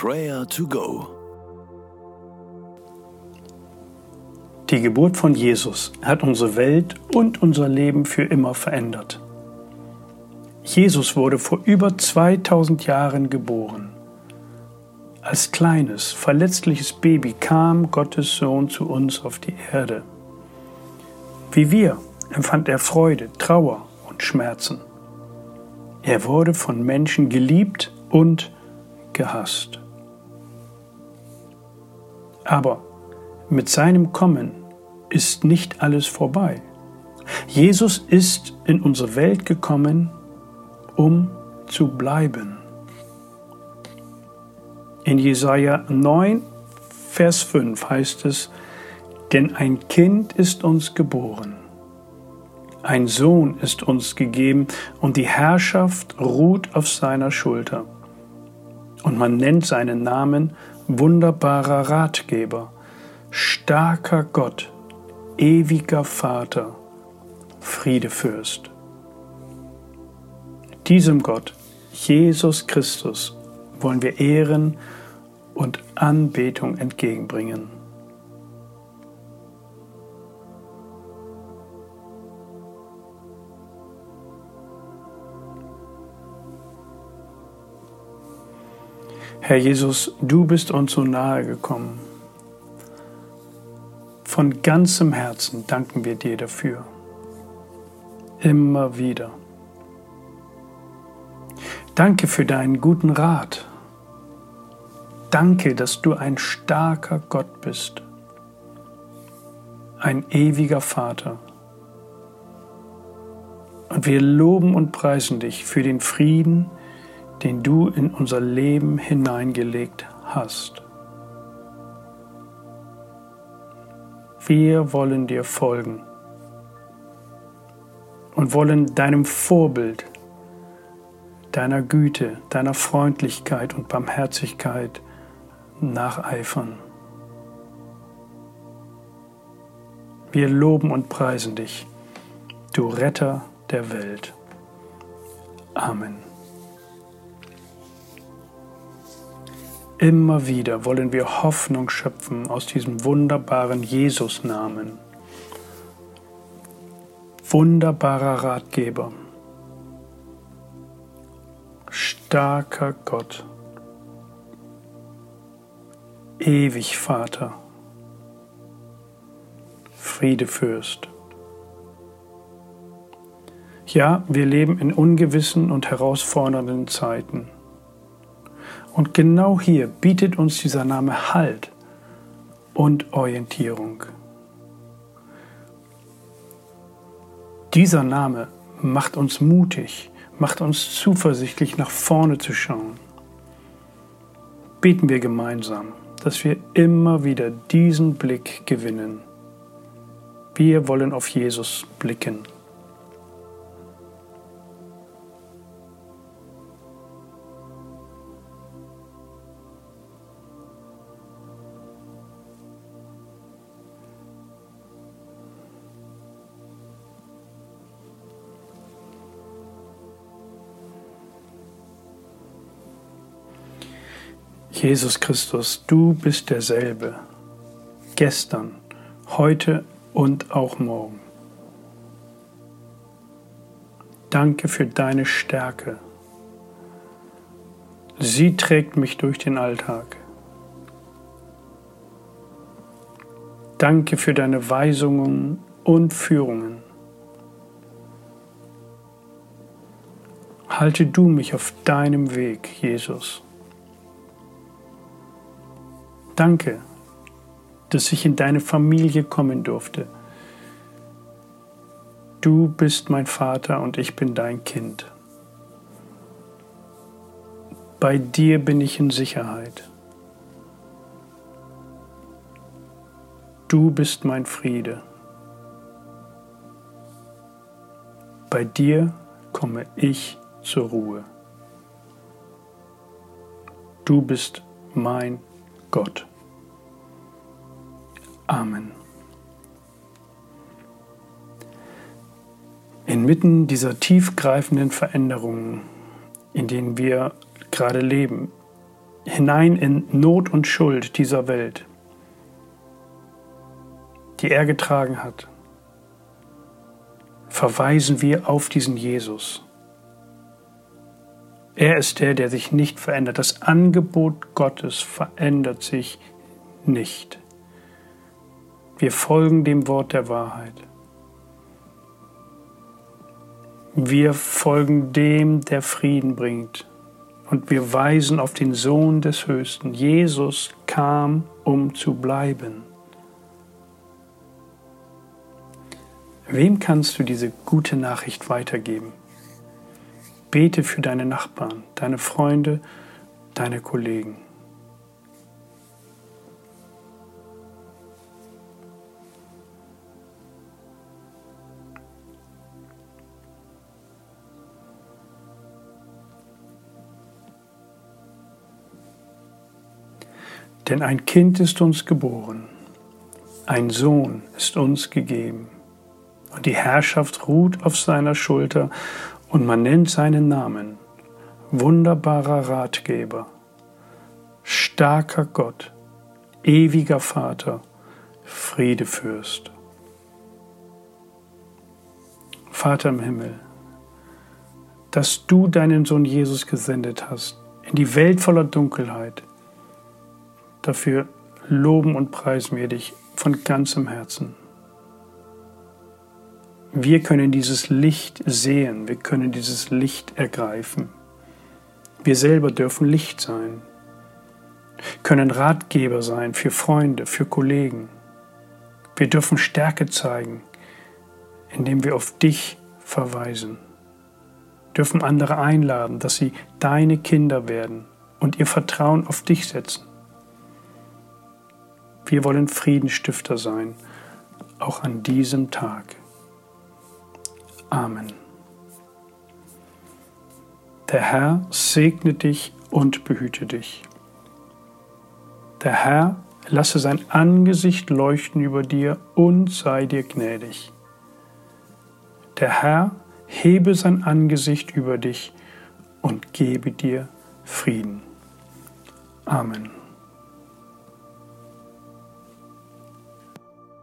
Prayer to Go. Die Geburt von Jesus hat unsere Welt und unser Leben für immer verändert. Jesus wurde vor über 2000 Jahren geboren. Als kleines, verletzliches Baby kam Gottes Sohn zu uns auf die Erde. Wie wir empfand er Freude, Trauer und Schmerzen. Er wurde von Menschen geliebt und gehasst. Aber mit seinem Kommen ist nicht alles vorbei. Jesus ist in unsere Welt gekommen, um zu bleiben. In Jesaja 9, Vers 5 heißt es: Denn ein Kind ist uns geboren, ein Sohn ist uns gegeben, und die Herrschaft ruht auf seiner Schulter. Und man nennt seinen Namen wunderbarer Ratgeber, starker Gott, ewiger Vater, Friedefürst. Diesem Gott, Jesus Christus, wollen wir Ehren und Anbetung entgegenbringen. Herr Jesus, du bist uns so nahe gekommen. Von ganzem Herzen danken wir dir dafür. Immer wieder. Danke für deinen guten Rat. Danke, dass du ein starker Gott bist, ein ewiger Vater. Und wir loben und preisen dich für den Frieden, den du in unser Leben hineingelegt hast. Wir wollen dir folgen und wollen deinem Vorbild, deiner Güte, deiner Freundlichkeit und Barmherzigkeit nacheifern. Wir loben und preisen dich, du Retter der Welt. Amen. Immer wieder wollen wir Hoffnung schöpfen aus diesem wunderbaren Jesus-Namen. Wunderbarer Ratgeber, starker Gott, ewig Vater, Friedefürst. Ja, wir leben in ungewissen und herausfordernden Zeiten. Und genau hier bietet uns dieser Name Halt und Orientierung. Dieser Name macht uns mutig, macht uns zuversichtlich nach vorne zu schauen. Beten wir gemeinsam, dass wir immer wieder diesen Blick gewinnen. Wir wollen auf Jesus blicken. Jesus Christus, du bist derselbe, gestern, heute und auch morgen. Danke für deine Stärke. Sie trägt mich durch den Alltag. Danke für deine Weisungen und Führungen. Halte du mich auf deinem Weg, Jesus. Danke, dass ich in deine Familie kommen durfte. Du bist mein Vater und ich bin dein Kind. Bei dir bin ich in Sicherheit. Du bist mein Friede. Bei dir komme ich zur Ruhe. Du bist mein Gott. Amen. Inmitten dieser tiefgreifenden Veränderungen, in denen wir gerade leben, hinein in Not und Schuld dieser Welt, die er getragen hat, verweisen wir auf diesen Jesus. Er ist der, der sich nicht verändert. Das Angebot Gottes verändert sich nicht. Wir folgen dem Wort der Wahrheit. Wir folgen dem, der Frieden bringt. Und wir weisen auf den Sohn des Höchsten. Jesus kam, um zu bleiben. Wem kannst du diese gute Nachricht weitergeben? Bete für deine Nachbarn, deine Freunde, deine Kollegen. Denn ein Kind ist uns geboren, ein Sohn ist uns gegeben, und die Herrschaft ruht auf seiner Schulter, und man nennt seinen Namen wunderbarer Ratgeber, starker Gott, ewiger Vater, Friedefürst. Vater im Himmel, dass du deinen Sohn Jesus gesendet hast in die Welt voller Dunkelheit, Dafür loben und preisen wir dich von ganzem Herzen. Wir können dieses Licht sehen, wir können dieses Licht ergreifen. Wir selber dürfen Licht sein, können Ratgeber sein für Freunde, für Kollegen. Wir dürfen Stärke zeigen, indem wir auf dich verweisen, dürfen andere einladen, dass sie deine Kinder werden und ihr Vertrauen auf dich setzen. Wir wollen Friedensstifter sein, auch an diesem Tag. Amen. Der Herr segne dich und behüte dich. Der Herr lasse sein Angesicht leuchten über dir und sei dir gnädig. Der Herr hebe sein Angesicht über dich und gebe dir Frieden. Amen.